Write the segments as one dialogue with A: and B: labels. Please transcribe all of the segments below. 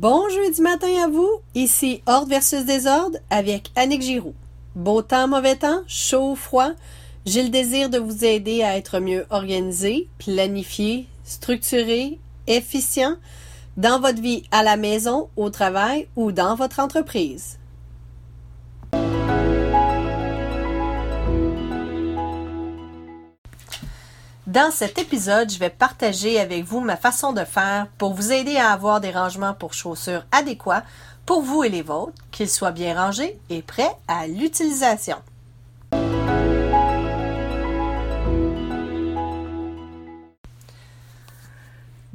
A: Bon jeudi matin à vous, ici Ordre versus Désordre avec Annick Giroux. Beau temps, mauvais temps, chaud, froid, j'ai le désir de vous aider à être mieux organisé, planifié, structuré, efficient dans votre vie à la maison, au travail ou dans votre entreprise. Dans cet épisode, je vais partager avec vous ma façon de faire pour vous aider à avoir des rangements pour chaussures adéquats pour vous et les vôtres, qu'ils soient bien rangés et prêts à l'utilisation.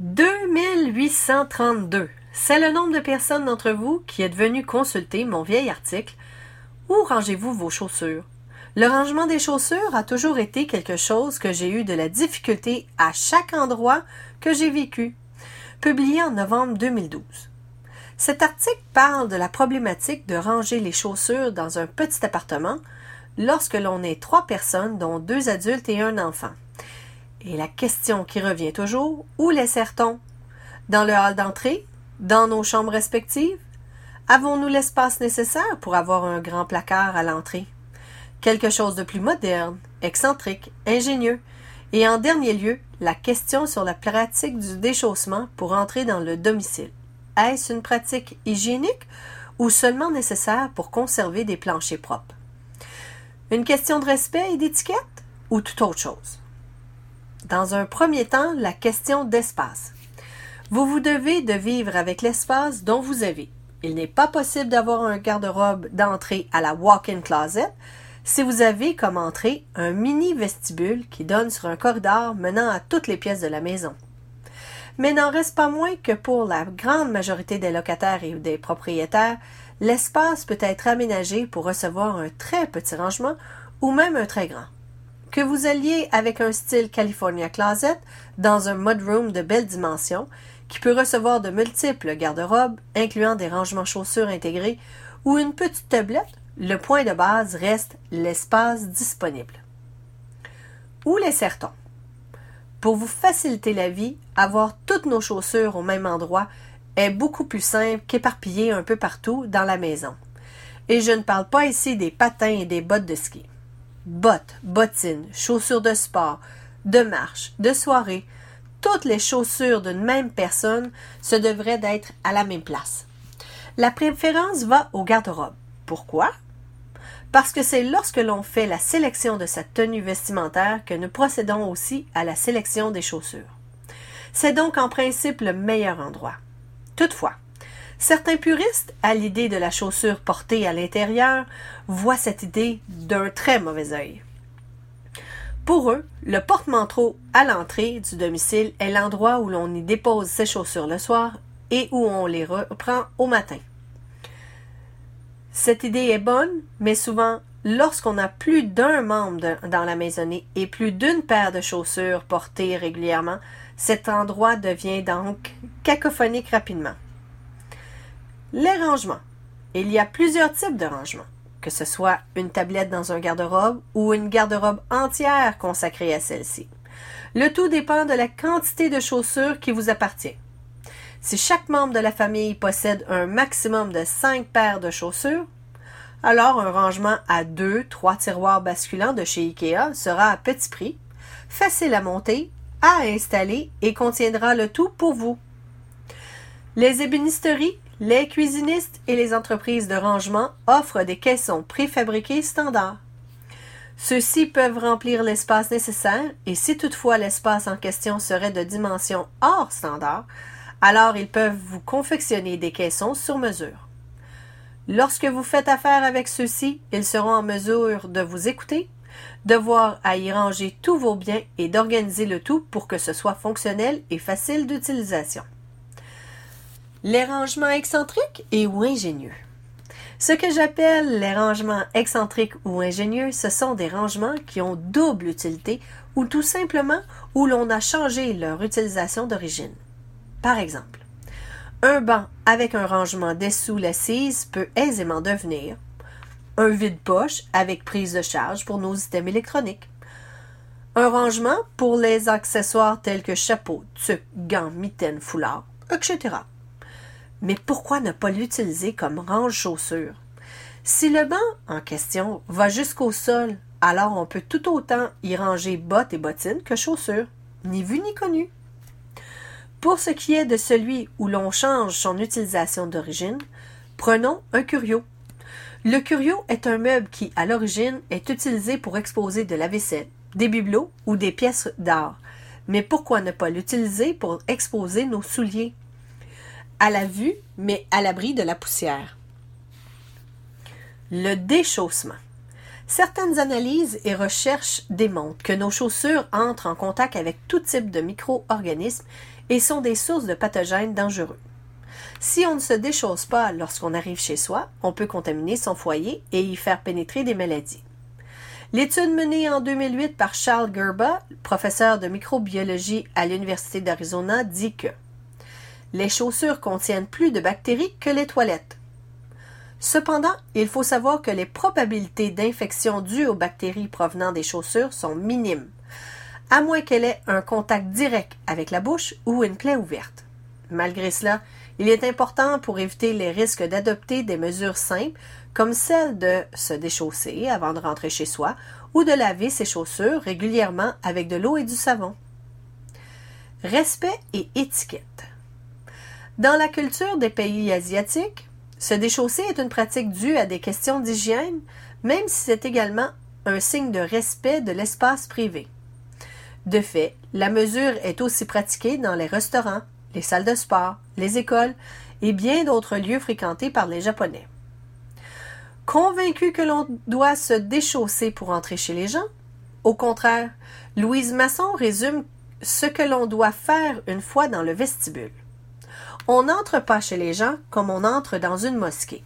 A: 2832. C'est le nombre de personnes d'entre vous qui êtes venu consulter mon vieil article Où rangez-vous vos chaussures? Le rangement des chaussures a toujours été quelque chose que j'ai eu de la difficulté à chaque endroit que j'ai vécu. Publié en novembre 2012. Cet article parle de la problématique de ranger les chaussures dans un petit appartement lorsque l'on est trois personnes, dont deux adultes et un enfant. Et la question qui revient toujours, où les sert-on? Dans le hall d'entrée? Dans nos chambres respectives? Avons-nous l'espace nécessaire pour avoir un grand placard à l'entrée? Quelque chose de plus moderne, excentrique, ingénieux, et en dernier lieu, la question sur la pratique du déchaussement pour entrer dans le domicile. Est-ce une pratique hygiénique ou seulement nécessaire pour conserver des planchers propres? Une question de respect et d'étiquette ou tout autre chose? Dans un premier temps, la question d'espace. Vous vous devez de vivre avec l'espace dont vous avez. Il n'est pas possible d'avoir un garde-robe d'entrée à la walk-in closet, si vous avez comme entrée un mini vestibule qui donne sur un corridor menant à toutes les pièces de la maison. Mais n'en reste pas moins que pour la grande majorité des locataires et des propriétaires, l'espace peut être aménagé pour recevoir un très petit rangement ou même un très grand. Que vous alliez avec un style California Closet dans un mudroom de belle dimension qui peut recevoir de multiples garde-robes, incluant des rangements chaussures intégrés ou une petite tablette le point de base reste l'espace disponible. Où les sert-on? Pour vous faciliter la vie, avoir toutes nos chaussures au même endroit est beaucoup plus simple qu'éparpiller un peu partout dans la maison. Et je ne parle pas ici des patins et des bottes de ski. Bottes, bottines, chaussures de sport, de marche, de soirée, toutes les chaussures d'une même personne se devraient d'être à la même place. La préférence va au garde-robe. Pourquoi? Parce que c'est lorsque l'on fait la sélection de sa tenue vestimentaire que nous procédons aussi à la sélection des chaussures. C'est donc en principe le meilleur endroit. Toutefois, certains puristes, à l'idée de la chaussure portée à l'intérieur, voient cette idée d'un très mauvais œil. Pour eux, le porte-manteau à l'entrée du domicile est l'endroit où l'on y dépose ses chaussures le soir et où on les reprend au matin. Cette idée est bonne, mais souvent, lorsqu'on a plus d'un membre dans la maisonnée et plus d'une paire de chaussures portées régulièrement, cet endroit devient donc cacophonique rapidement. Les rangements. Il y a plusieurs types de rangements, que ce soit une tablette dans un garde-robe ou une garde-robe entière consacrée à celle-ci. Le tout dépend de la quantité de chaussures qui vous appartient. Si chaque membre de la famille possède un maximum de cinq paires de chaussures, alors un rangement à deux, trois tiroirs basculants de chez Ikea sera à petit prix, facile à monter, à installer et contiendra le tout pour vous. Les ébénisteries, les cuisinistes et les entreprises de rangement offrent des caissons préfabriqués standards. Ceux-ci peuvent remplir l'espace nécessaire et si toutefois l'espace en question serait de dimension hors standard, alors ils peuvent vous confectionner des caissons sur mesure. Lorsque vous faites affaire avec ceux-ci, ils seront en mesure de vous écouter, de voir à y ranger tous vos biens et d'organiser le tout pour que ce soit fonctionnel et facile d'utilisation. Les rangements excentriques et ou ingénieux. Ce que j'appelle les rangements excentriques ou ingénieux, ce sont des rangements qui ont double utilité ou tout simplement où l'on a changé leur utilisation d'origine. Par exemple, un banc avec un rangement dessous l'assise peut aisément devenir un vide-poche avec prise de charge pour nos items électroniques, un rangement pour les accessoires tels que chapeau, tuque, gants, mitaines, foulards, etc. Mais pourquoi ne pas l'utiliser comme range-chaussures? Si le banc en question va jusqu'au sol, alors on peut tout autant y ranger bottes et bottines que chaussures, ni vu ni connu. Pour ce qui est de celui où l'on change son utilisation d'origine, prenons un curio. Le curio est un meuble qui, à l'origine, est utilisé pour exposer de la vaisselle, des bibelots ou des pièces d'art. Mais pourquoi ne pas l'utiliser pour exposer nos souliers? À la vue, mais à l'abri de la poussière. Le déchaussement. Certaines analyses et recherches démontrent que nos chaussures entrent en contact avec tout type de micro-organismes et sont des sources de pathogènes dangereux. Si on ne se déchausse pas lorsqu'on arrive chez soi, on peut contaminer son foyer et y faire pénétrer des maladies. L'étude menée en 2008 par Charles Gerba, professeur de microbiologie à l'Université d'Arizona, dit que les chaussures contiennent plus de bactéries que les toilettes. Cependant, il faut savoir que les probabilités d'infection dues aux bactéries provenant des chaussures sont minimes, à moins qu'elle ait un contact direct avec la bouche ou une plaie ouverte. Malgré cela, il est important pour éviter les risques d'adopter des mesures simples comme celle de se déchausser avant de rentrer chez soi ou de laver ses chaussures régulièrement avec de l'eau et du savon. Respect et étiquette. Dans la culture des pays asiatiques, se déchausser est une pratique due à des questions d'hygiène, même si c'est également un signe de respect de l'espace privé. De fait, la mesure est aussi pratiquée dans les restaurants, les salles de sport, les écoles et bien d'autres lieux fréquentés par les Japonais. Convaincu que l'on doit se déchausser pour entrer chez les gens? Au contraire, Louise Masson résume ce que l'on doit faire une fois dans le vestibule. On n'entre pas chez les gens comme on entre dans une mosquée.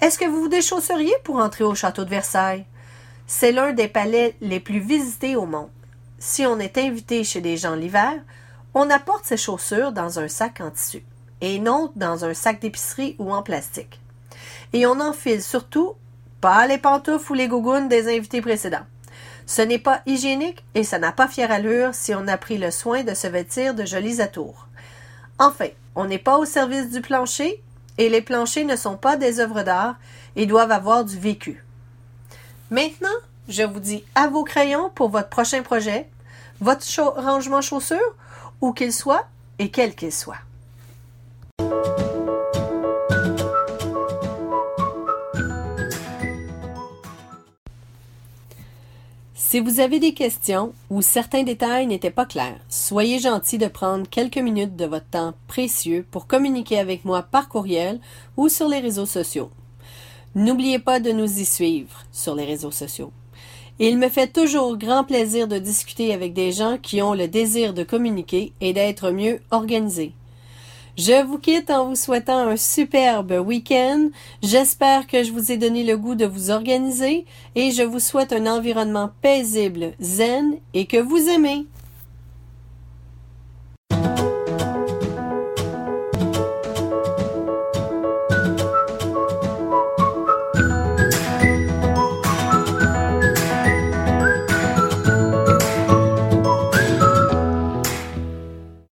A: Est-ce que vous vous déchausseriez pour entrer au château de Versailles? C'est l'un des palais les plus visités au monde. Si on est invité chez des gens l'hiver, on apporte ses chaussures dans un sac en tissu et non dans un sac d'épicerie ou en plastique et on enfile surtout pas les pantoufles ou les gougounes des invités précédents. Ce n'est pas hygiénique et ça n'a pas fière allure si on a pris le soin de se vêtir de jolis atours. Enfin, on n'est pas au service du plancher et les planchers ne sont pas des œuvres d'art et doivent avoir du vécu. Maintenant, je vous dis à vos crayons pour votre prochain projet, votre rangement chaussures, où qu'il soit et quel qu'il soit. Si vous avez des questions ou certains détails n'étaient pas clairs, soyez gentil de prendre quelques minutes de votre temps précieux pour communiquer avec moi par courriel ou sur les réseaux sociaux. N'oubliez pas de nous y suivre sur les réseaux sociaux. Il me fait toujours grand plaisir de discuter avec des gens qui ont le désir de communiquer et d'être mieux organisés. Je vous quitte en vous souhaitant un superbe week-end. J'espère que je vous ai donné le goût de vous organiser et je vous souhaite un environnement paisible, zen et que vous aimez.